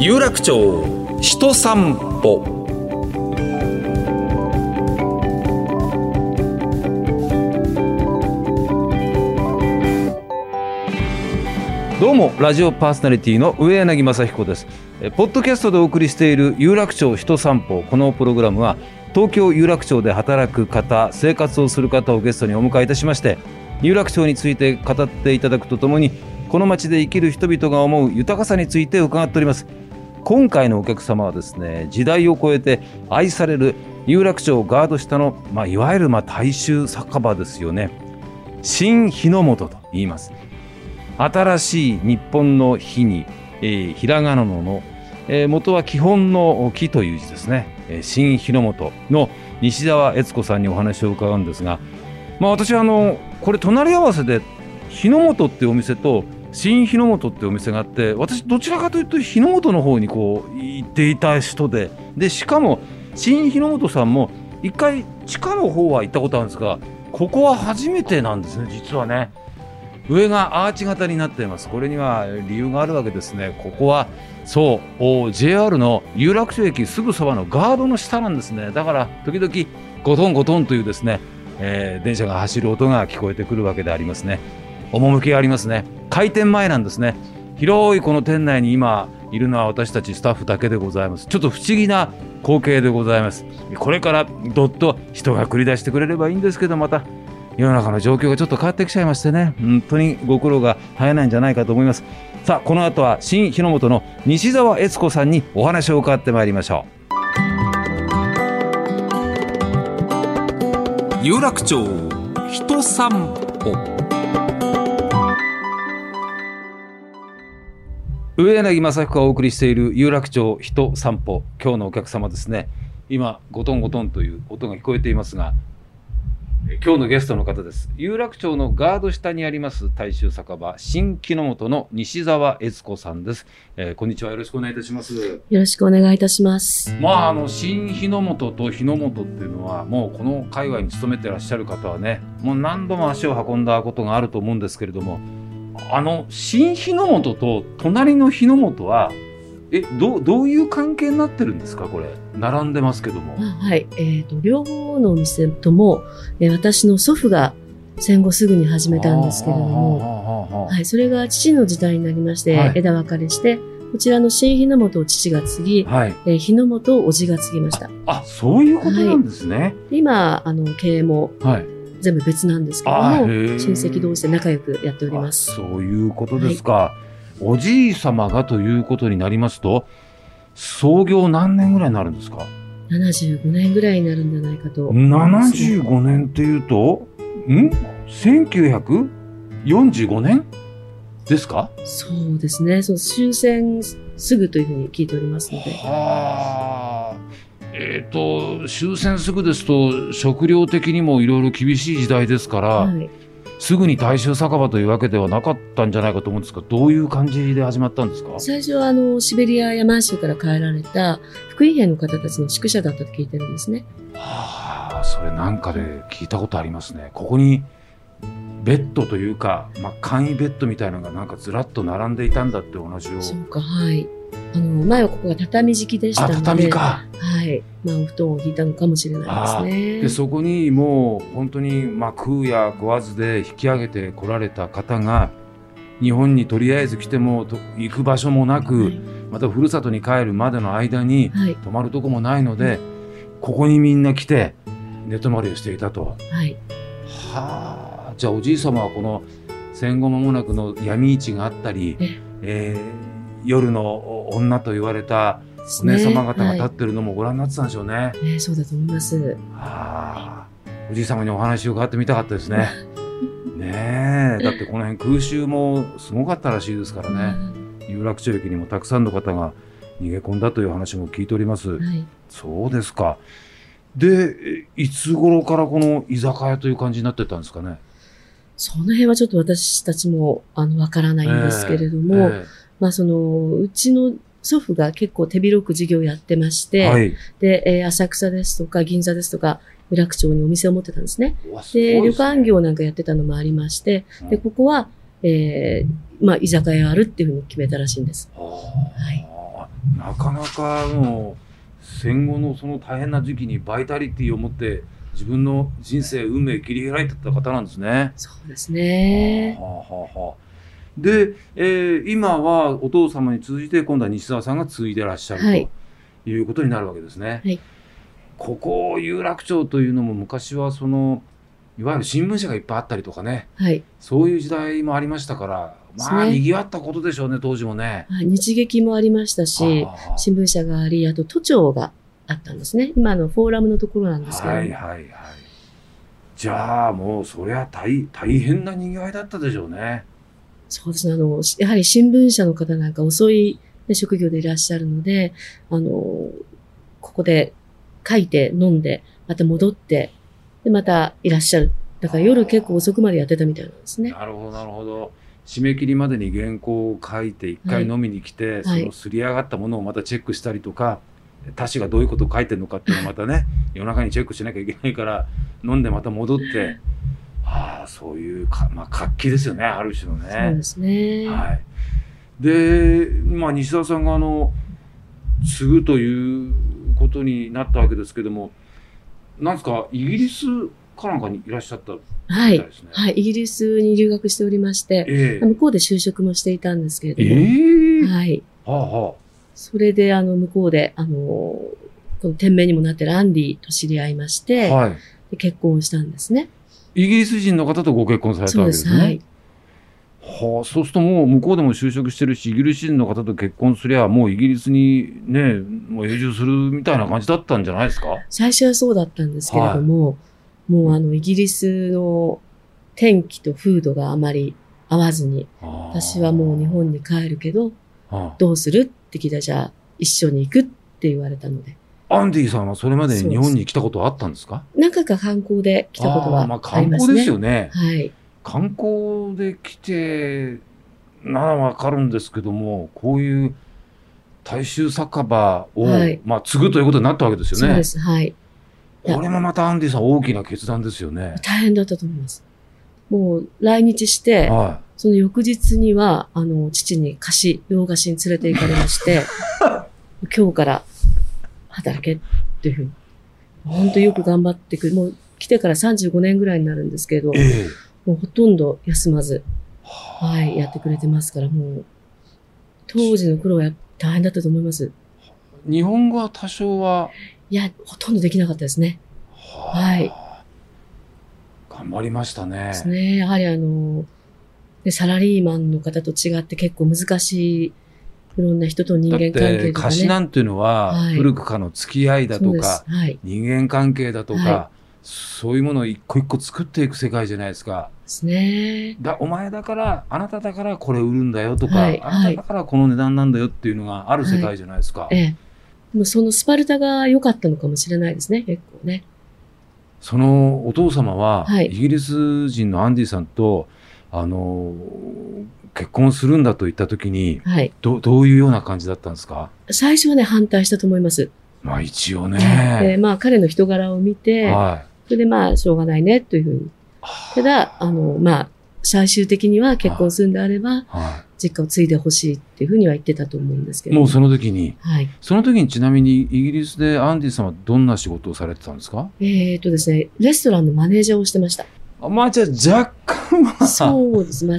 有楽町人散歩。どうもラジオパーソナリティの上柳正彦です。ポッドキャストでお送りしている有楽町人散歩。このプログラムは東京有楽町で働く方生活をする方をゲストにお迎えいたしまして有楽町について語っていただくとともにこの街で生きる人々が思う豊かさについて伺っております。今回のお客様はですね時代を超えて愛される有楽町ガード下の、まあ、いわゆるまあ大衆酒場ですよね。新日の本と言います。新しい日本の日に、えー、ひらがなのの、えー、元は基本の木という字ですね、えー、新日の本の西澤悦子さんにお話を伺うんですが、まあ、私はあのこれ隣り合わせで日の本っていうお店と新日の本ってお店があって私どちらかというと日の本の方にこう行っていた人ででしかも新日の本さんも一回地下の方は行ったことあるんですがここは初めてなんですね実はね。上がアーチ型になっています。これには理由があるわけですね。ここはそう JR の有楽町駅すぐそばのガードの下なんですね。だから時々ゴトンゴトンというですね、えー、電車が走る音が聞こえてくるわけでありますね。趣がありますね。開店前なんですね。広いこの店内に今いるのは私たちスタッフだけでございます。ちょっと不思議な光景でございます。これからどっと人が繰り出してくれればいいんですけどまた世の中の状況がちょっと変わってきちゃいましてね。本当にご苦労が絶えないんじゃないかと思います。さあこの後は新日の本の西澤悦子さんにお話を伺ってまいりましょう。有楽町人散歩。上柳正彦がお送りしている有楽町人散歩今日のお客様ですね今ゴトンゴトンという音が聞こえていますが今日のゲストの方です。有楽町のガード下にあります大衆酒場、新木の本の西澤悦子さんです、えー、こんにちは。よろしくお願いいたします。よろしくお願いいたします。まあ、あの、新日の本と日の本っていうのは、もうこの界隈に勤めてらっしゃる方はね、もう何度も足を運んだことがあると思うんですけれども、あの、新日の本と隣の日の本は、えどどういう関係になってるんですか？これ並んでますけども。はい。えーと、両方のお店とも、えー、私の祖父が戦後すぐに始めたんですけれども、はい、それが父の時代になりまして、はい、枝分かれしてこちらの新日の本を父が継ぎ、はい。えー、日の本を叔父が継ぎました。あそういうことなんですね、はい、今あの経営も、はい全部別なんですけども親戚同士で仲良くやっておりますそういうことですか、はいおじい様がということになりますと、創業何年ぐらいになるんですか ?75 年ぐらいになるんじゃないかと。75年っていうと、ん ?1945 年ですか？そうですね。そう終戦すぐというふうに聞いておりますので。はあ。えっ、ー、と、終戦すぐですと、食料的にもいろいろ厳しい時代ですから、はいすぐに大衆酒場というわけではなかったんじゃないかと思うんですが、どういう感じで始まったんですか？最初はあの、シベリアや満州から帰られた福井兵の方たちの宿舎だったと聞いてるんですね。はあ、それなんかで聞いたことありますね。ここにベッドというか、まあ、簡易ベッドみたいなのがなんかずらっと並んでいたんだってお話を。そうか、はい。あの、前はここが畳敷きでしたので。畳か。はい。まあ、お布団を引いたのかもしれないですね。で、そこにもう、本当に、まあ、食うや食わずで引き上げてこられた方が、日本にとりあえず来ても行く場所もなく、はい、またふるさとに帰るまでの間に、泊まるとこもないので、はい、ここにみんな来て、寝泊まりをしていたと。はい。はあ。じゃあ、おじい様はこの戦後間もなくの闇市があったり、ええー夜の女と言われたお姉様方が立ってるのもご覧になってたんでしょうね。ね、はい、そうだと思います。はあ、おじい様にお話を伺ってみたかったですね。ねえ、だってこの辺空襲もすごかったらしいですからね。有楽町駅にもたくさんの方が逃げ込んだという話も聞いております。はい、そうですか。で、いつ頃からこの居酒屋という感じになってたんですかね？その辺はちょっと私たちもあのわからないんですけれども、えーえーまあその、うちの祖父が結構手広く事業やってまして、はい、で、えー、浅草ですとか銀座ですとか、有楽町にお店を持ってたんですね。で、旅館業なんかやってたのもありまして、で、ここは、えー、まあ、居酒屋あるっていうふうに決めたらしいんです。はい。なかなかもう戦後のその大変な時期にバイタリティを持って自分の人生運命切り開いてた方なんですね。そうですね。はあはあはあ、で、えー、今はお父様に続いて今度は西澤さんが継いでらっしゃる、はい、ということになるわけですね。はい、ここ有楽町というのも昔はそのいわゆる新聞社がいっぱいあったりとかね、はい、そういう時代もありましたからまあ、ね、賑わったことでしょうね当時もね。日劇もありましたし新聞社がありあと都庁があったんですね。今のフォーラムのところなんですけど、はいはいはい。じゃあもうそりゃ大大変な賑わいだったでしょうね。そうですね。あの、やはり新聞社の方なんか遅い、ね、職業でいらっしゃるので、あの、ここで書いて飲んで、また戻って、で、またいらっしゃる。だから夜結構遅くまでやってたみたいなんですね。なるほど、なるほど。締め切りまでに原稿を書いて一回飲みに来て、はい、そのすり上がったものをまたチェックしたりとか、他氏がどういうことを書いてるのかっていうのをまたね、夜中にチェックしなきゃいけないから、飲んでまた戻って、ああ、そういうか、まあ、活気ですよね、ある種のね。そうですね。はい。で、まあ、西澤さんが、あの、継ぐということになったわけですけども、なんですか、イギリスかなんかにいらっしゃったはい。はい。イギリスに留学しておりまして、えー、向こうで就職もしていたんですけれども、えー、はい。はあはあ、それで、あの、向こうで、あの、この店名にもなってるアンディと知り合いまして、はい、で結婚したんですね。イギリス人の方とご結婚されたわけですね。はい。はあ、そうするともう向こうでも就職してるし、イギリス人の方と結婚すりゃ、もうイギリスにね、もう永住するみたいな感じだったんじゃないですか？最初はそうだったんですけれども、はい、もうあの、イギリスの天気と風土があまり合わずに、私はもう日本に帰るけど、どうする？って聞いたら、じゃあ一緒に行くって言われたので。アンディさんはそれまでに日本に来たことはあったんですか？何回か観光で来たことはありますね。まあ観光ですよね。はい。観光で来て、ならわかるんですけども、こういう大衆酒場を、はい、まあ、継ぐということになったわけですよね。そうです。はい。これもまたアンディさん大きな決断ですよね。大変だったと思います。もう来日して、はい、その翌日には、あの、父に貸し、洋菓子に連れて行かれまして、今日から働けっていうふうに。本当よく頑張ってくる。もう来てから35年ぐらいになるんですけど、えー、もうほとんど休まず、はい、やってくれてますから、もう、当時の苦労は大変だったと思います。日本語は多少はいや、ほとんどできなかったですね。はい。頑張りましたね。ですね。やはりあの、サラリーマンの方と違って結構難しいいろんな人と人間関係とか、ね。貸しなんていうのは、古くからの付き合いだとか、はい、人間関係だとか、はい、そういうものを一個一個作っていく世界じゃないですか。ですね。だお前だから、あなただからこれ売るんだよとか、はい、あなただからこの値段なんだよっていうのがある世界じゃないですか。ええ。でもそのスパルタが良かったのかもしれないですね、結構ね。そのお父様は、イギリス人のアンディさんと、あの、結婚するんだと言ったときに、はい、どどういうような感じだったんですか？最初はね、反対したと思います。まあ一応ね。で、まあ彼の人柄を見て、はい、それでまあしょうがないねというふうに。ただ、あの、まあ、最終的には結婚するんであれば、はい、実家を継いでほしいっていうふうには言ってたと思うんですけど。もうその時に？はい。その時にちなみにイギリスでアンディさんはどんな仕事をされてたんですか？えっ、とですね、レストランのマネージャーをしてました。まあじゃあ若干は。そうです。まあ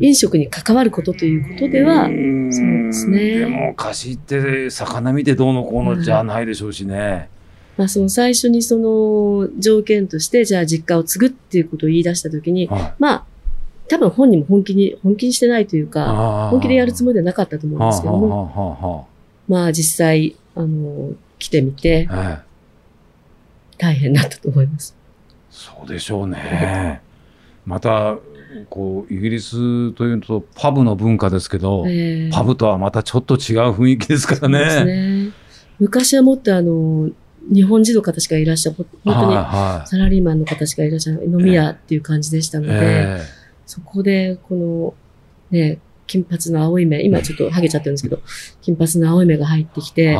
飲食に関わることということでは、そうですね。でも、貸しって魚見てどうのこうのじゃないでしょうしね。まあ、その最初にその条件として、じゃあ実家を継ぐっていうことを言い出したときに、はい、まあ、多分本人も本気に、本気にしてないというか、本気でやるつもりではなかったと思うんですけども、まあ実際、あの、来てみて、はい、大変だったと思います。そうでしょうね。また、こうイギリスというとパブの文化ですけど、えー、パブとはまたちょっと違う雰囲気ですからね。ね。昔はもっとあの日本人の方しかいらっしゃる、本当にサラリーマンの方しかいらっしゃる、飲み屋っていう感じでしたので、えー、そこでこのね、金髪の青い目、今ちょっとハゲちゃってるんですけど、金髪の青い目が入ってきて、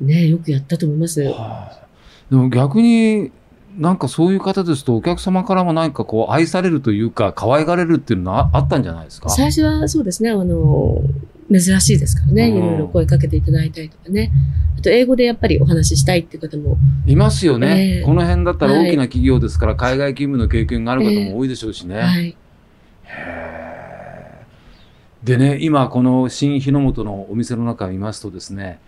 ね、よくやったと思います。でも逆になんかそういう方ですと、お客様からも何かこう、愛されるというか、可愛がれるっていうのはあったんじゃないですか？最初はそうですね、あの、珍しいですからね。いろいろ声かけていただいたりとかね。あと、英語でやっぱりお話ししたいっていう方も。いますよね。えー、この辺だったら大きな企業ですから、海外勤務の経験がある方も多いでしょうしね。えー、はい。でね、今この新日の本のお店の中を見ますとですね、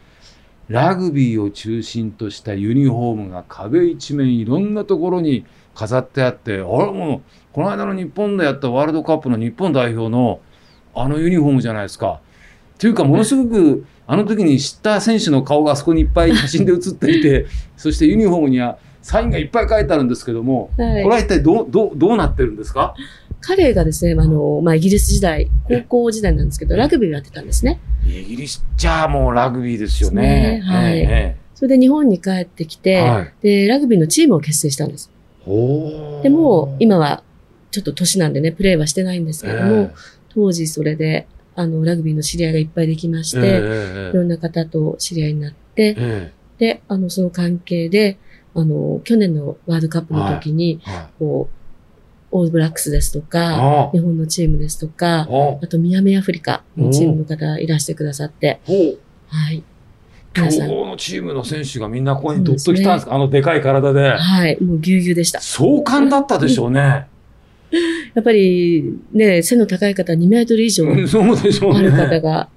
ラグビーを中心としたユニフォームが壁一面いろんなところに飾ってあって、あれもう、この間の日本でやったワールドカップの日本代表のあのユニフォームじゃないですか。というか、ものすごく、あの時に知った選手の顔があそこにいっぱい写真で写っていて、そしてユニフォームにはサインがいっぱい書いてあるんですけども、はい、これは一体どう、どう、どうなってるんですか？彼がですね、あの、まあ、イギリス時代、高校時代なんですけど、ラグビーをやってたんですね。イギリスじゃあもうラグビーですよね。ねはい、えー、それで日本に帰ってきて、はい、で、ラグビーのチームを結成したんです。でも、今はちょっと年なんでね、プレーはしてないんですけども、えー、当時それで、あの、ラグビーの知り合いがいっぱいできまして、えー、いろんな方と知り合いになって、で、あの、その関係で、あの、去年のワールドカップの時に、はい。はい、こう、オールブラックスですとか、日本のチームですとか、あと南アフリカのチームの方いらしてくださって、はい。強豪のチームの選手がみんなここにどっと来たんですか、ね、あのでかい体で。はい、もうぎゅうぎゅうでした。壮観だったでしょうね。やっぱりね、背の高い方2メートル以上ある方が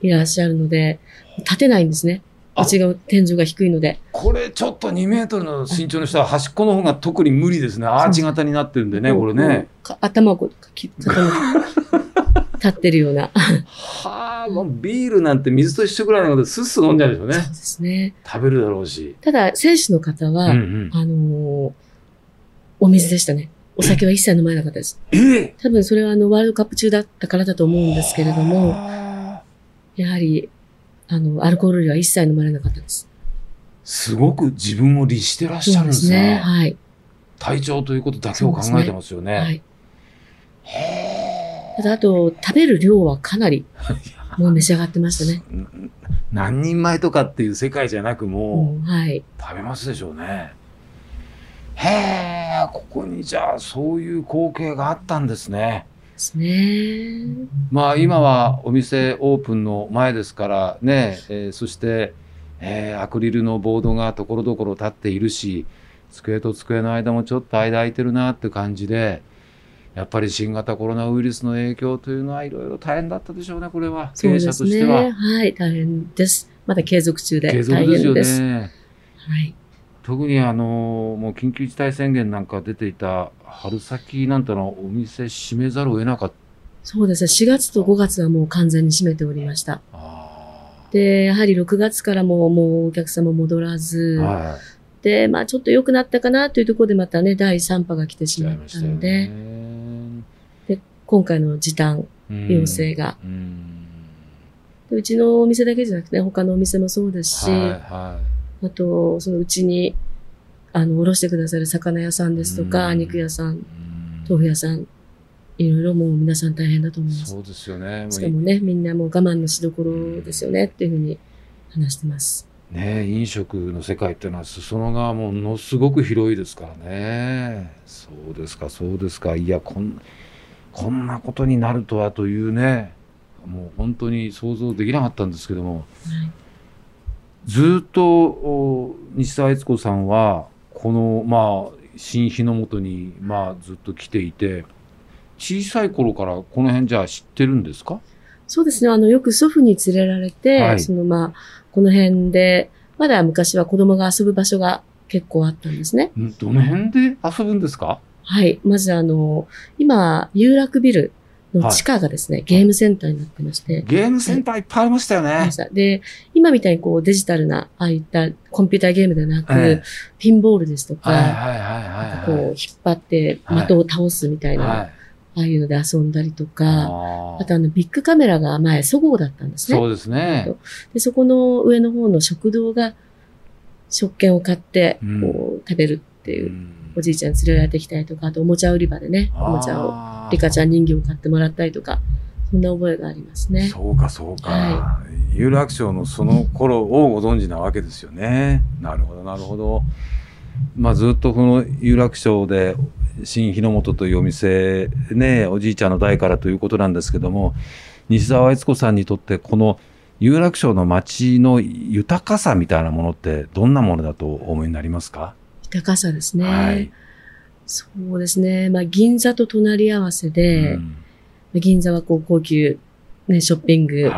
いらっしゃるので、立てないんですね。うちが天井が低いので。これちょっと2メートルの身長の人は端っこの方が特に無理ですね。アーチ型になってるんでね、これね。頭をこう、立ってるような。はあ、もうビールなんて水と一緒ぐらいなので、スッス飲んじゃうでしょうね。そうですね。食べるだろうし。ただ、選手の方は、うんうん、あのー、お水でしたね。お酒は一切飲まなかったです。え？多分それはあの、ワールドカップ中だったからだと思うんですけれども、やはり、あの、アルコール類は一切飲まれなかったです。すごく自分を律してらっしゃるんですね。すね。はい。体調ということだけを考えてますよね。ねはい。ただ、あと、食べる量はかなり、もう召し上がってましたね。何人前とかっていう世界じゃなくもう、はい。食べますでしょうね。へえ、ここにじゃあそういう光景があったんですね。ですね。まあ今はお店オープンの前ですからね、えー、そして、えー、アクリルのボードがところどころ立っているし、机と机の間もちょっと間空いてるなって感じで、やっぱり新型コロナウイルスの影響というのはいろいろ大変だったでしょうね、これは。経営者としては。ね、はい、大変です。まだ継続中で。継続ですよね。はい。特にあのもう緊急事態宣言なんか出ていた春先なんてのお店閉めざるを得なかった。そうですね。4月と5月はもう完全に閉めておりました。でやはり6月からももうお客様戻らず、はい、でまあちょっと良くなったかなというところでまたね第3波が来てしまったので。で今回の時短要請が、ううちのお店だけじゃなくて、ね、他のお店もそうですし、はいはいあと、そのうちに、あの、おろしてくださる魚屋さんですとか、肉屋さん、豆腐屋さん、いろいろもう皆さん大変だと思います。そうですよね。しかもね、みんなもう我慢のしどころですよねっていうふうに話してます。ね飲食の世界っていうのは裾野がものすごく広いですからね。そうですか、そうですか。いや、こん、こんなことになるとはというね、もう本当に想像できなかったんですけども。はいずっと西澤悦子さんはこのまあ新日の元にまあずっと来ていて小さい頃からこの辺じゃあ知ってるんですか？そうですね。あの、よく祖父に連れられて、はい、そのまあ、この辺で、まだ昔は子供が遊ぶ場所が結構あったんですね。どの辺で遊ぶんですか？はい。まずあの、今、有楽ビルの地下がですね、はい、ゲームセンターになってまして。ゲームセンターいっぱいありましたよね。で、今みたいにこうデジタルな、ああいったコンピューターゲームではなく、はい、ピンボールですとか、こう引っ張って的を倒すみたいな、はい、ああいうので遊んだりとか、あとあのビッグカメラが前、そごうだったんですね。そうですね。で、そこの上の方の食堂が、食券を買って、こう、食べるっていう。うんおじいちゃん連れられてきたりとか、あとおもちゃ売り場でね、おもちゃを、リカちゃん人形を買ってもらったりとか、そんな覚えがありますね。そうか、そうか。はい、有楽町のその頃をご存知なわけですよね。なるほど、なるほど。まあ、ずっとこの有楽町で、新日の本というお店、ね、おじいちゃんの代からということなんですけども、西澤悦子さんにとってこの有楽町の街の豊かさみたいなものってどんなものだとお思いになりますか？豊かさですね。はい、そうですね。まあ、銀座と隣り合わせで、うん、銀座はこう高級、ね、ショッピング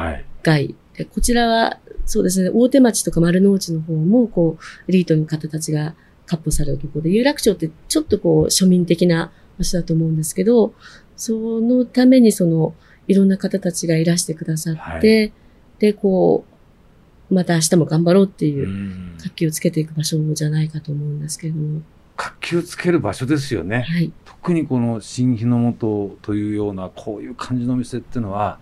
街、はい、でこちらはそうですね、大手町とか丸の内の方も、こう、エリートの方たちが割烹されるところで、有楽町ってちょっとこう、庶民的な場所だと思うんですけど、そのためにその、いろんな方たちがいらしてくださって、はい、で、こう、また明日も頑張ろうっていう活気をつけていく場所じゃないかと思うんですけれども。活気をつける場所ですよね。はい、特にこの新日の元というようなこういう感じのお店っていうのは、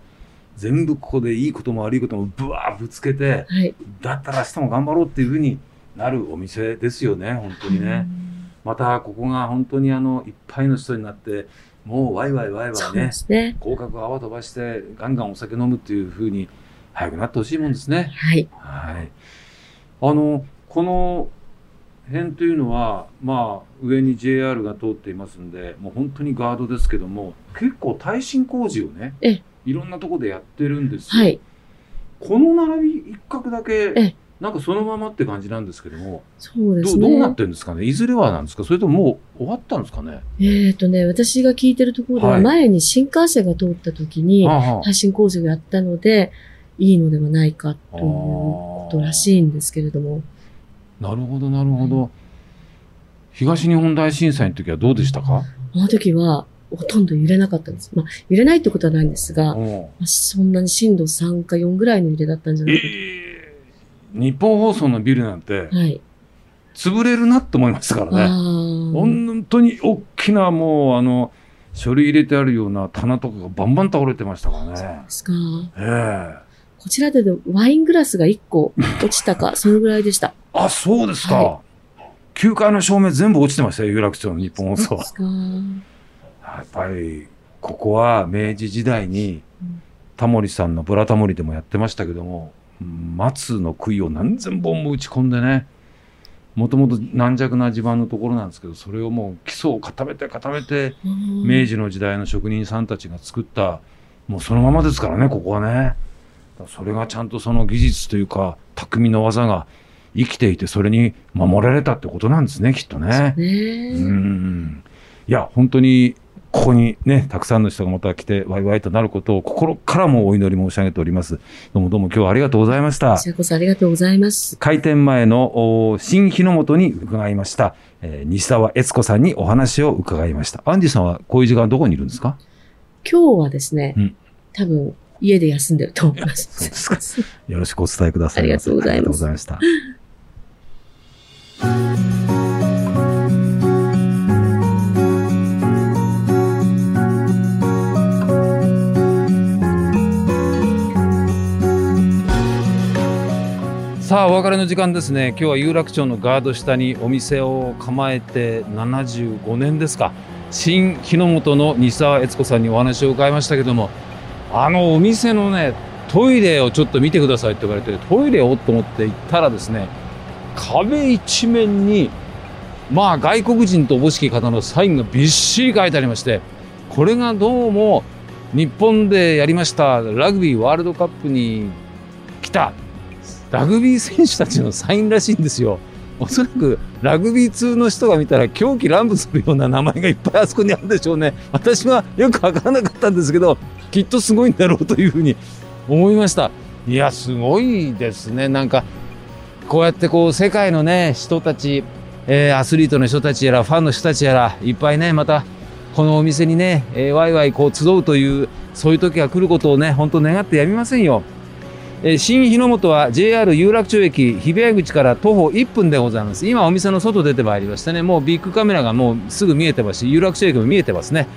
全部ここでいいことも悪いこともぶわーぶつけて、はい、だったら明日も頑張ろうっていうふうになるお店ですよね、本当にね。またここが本当にあのいっぱいの人になって、もうワイワイワイワイね、ね合格泡飛ばしてガンガンお酒飲むっていうふうに早くなってほしいもんですね。はい。はい。あの、この辺というのは、まあ、上に JR が通っていますんで、もう本当にガードですけども、結構耐震工事をね、いろんなところでやってるんですよ。はい。この並び一角だけ、なんかそのままって感じなんですけども、そうですね。どうなってるんですかね？いずれはなんですか？それとももう終わったんですかね？えっ、ー、とね、私が聞いてるところでは、前に新幹線が通った時に、耐震工事をやったので、いいのではないかということらしいんですけれども。なるほど、なるほど。東日本大震災の時はどうでしたか？あの時は、ほとんど揺れなかったんです。まあ、揺れないってことはないんですが、まあ、そんなに震度3か4ぐらいの揺れだったんじゃないかと。えー、日本放送のビルなんて、はい、潰れるなって思いましたからね。本当に大きなもう、あの、書類入れてあるような棚とかがバンバン倒れてましたからね。そうですか。ええー、こちらでワイングラスが1個落ちたか、そのぐらいでした。あ、そうですか。はい、9階の照明全部落ちてましたよ、有楽町の日本放送。やっぱりここは明治時代にタモリさんの「ブラタモリ」でもやってましたけども松の杭を何千本も打ち込んでねもともと軟弱な地盤のところなんですけどそれをもう基礎を固めて固めて明治の時代の職人さんたちが作ったもうそのままですからねここはねそれがちゃんとその技術というか匠の技が生きていてそれに守られたってことなんですねきっとね。うんいや本当にここにね、たくさんの人がまた来て、ワイワイとなることを心からもお祈り申し上げております。どうもどうも今日はありがとうございました。こちらこそありがとうございます。開店前の新日の本に伺いました、えー、西澤悦子さんにお話を伺いました。アンジーさんはこういう時間どこにいるんですか？今日はですね、うん、多分家で休んでると思います。そうですか。よろしくお伝えください。ありがとうございます。ありがとうございました。さあお別れの時間ですね今日は有楽町のガード下にお店を構えて75年ですか新日の本の西澤悦子さんにお話を伺いましたけどもあのお店のねトイレをちょっと見てくださいって言われてトイレをと思って行ったらですね壁一面にまあ外国人とおぼしき方のサインがびっしり書いてありましてこれがどうも日本でやりましたラグビーワールドカップに来たラグビー選手たちのサインらしいんですよ。おそらくラグビー通の人が見たら狂気乱舞するような名前がいっぱいあそこにあるでしょうね。私はよくわからなかったんですけど、きっとすごいんだろうというふうに思いました。いや、すごいですね。なんか、こうやってこう世界のね、人たち、えー、アスリートの人たちやら、ファンの人たちやら、いっぱいね、また、このお店にね、えー、ワイワイこう集うという、そういう時が来ることをね、本当願ってやみませんよ。えー、新日の本は JR 有楽町駅日比谷口から徒歩1分でございます今お店の外出てまいりましたねもうビッグカメラがもうすぐ見えてますし有楽町駅も見えてますね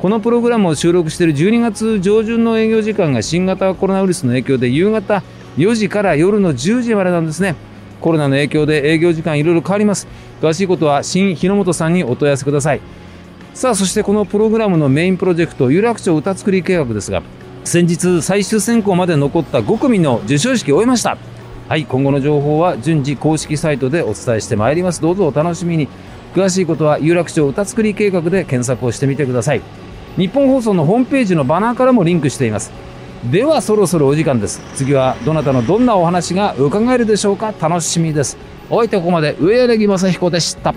このプログラムを収録している12月上旬の営業時間が新型コロナウイルスの影響で夕方4時から夜の10時までなんですね。コロナの影響で営業時間いろいろ変わります。詳しいことは新日の本さんにお問い合わせください。さあそしてこのプログラムのメインプロジェクト有楽町歌作り計画ですが先日最終選考まで残った5組の授賞式を終えました。はい今後の情報は順次公式サイトでお伝えしてまいります。どうぞお楽しみに。詳しいことは有楽町歌作り計画で検索をしてみてください。日本放送のホームページのバナーからもリンクしています。ではそろそろお時間です。次はどなたのどんなお話が伺えるでしょうか。楽しみです。お相手はここまで上柳正彦でした。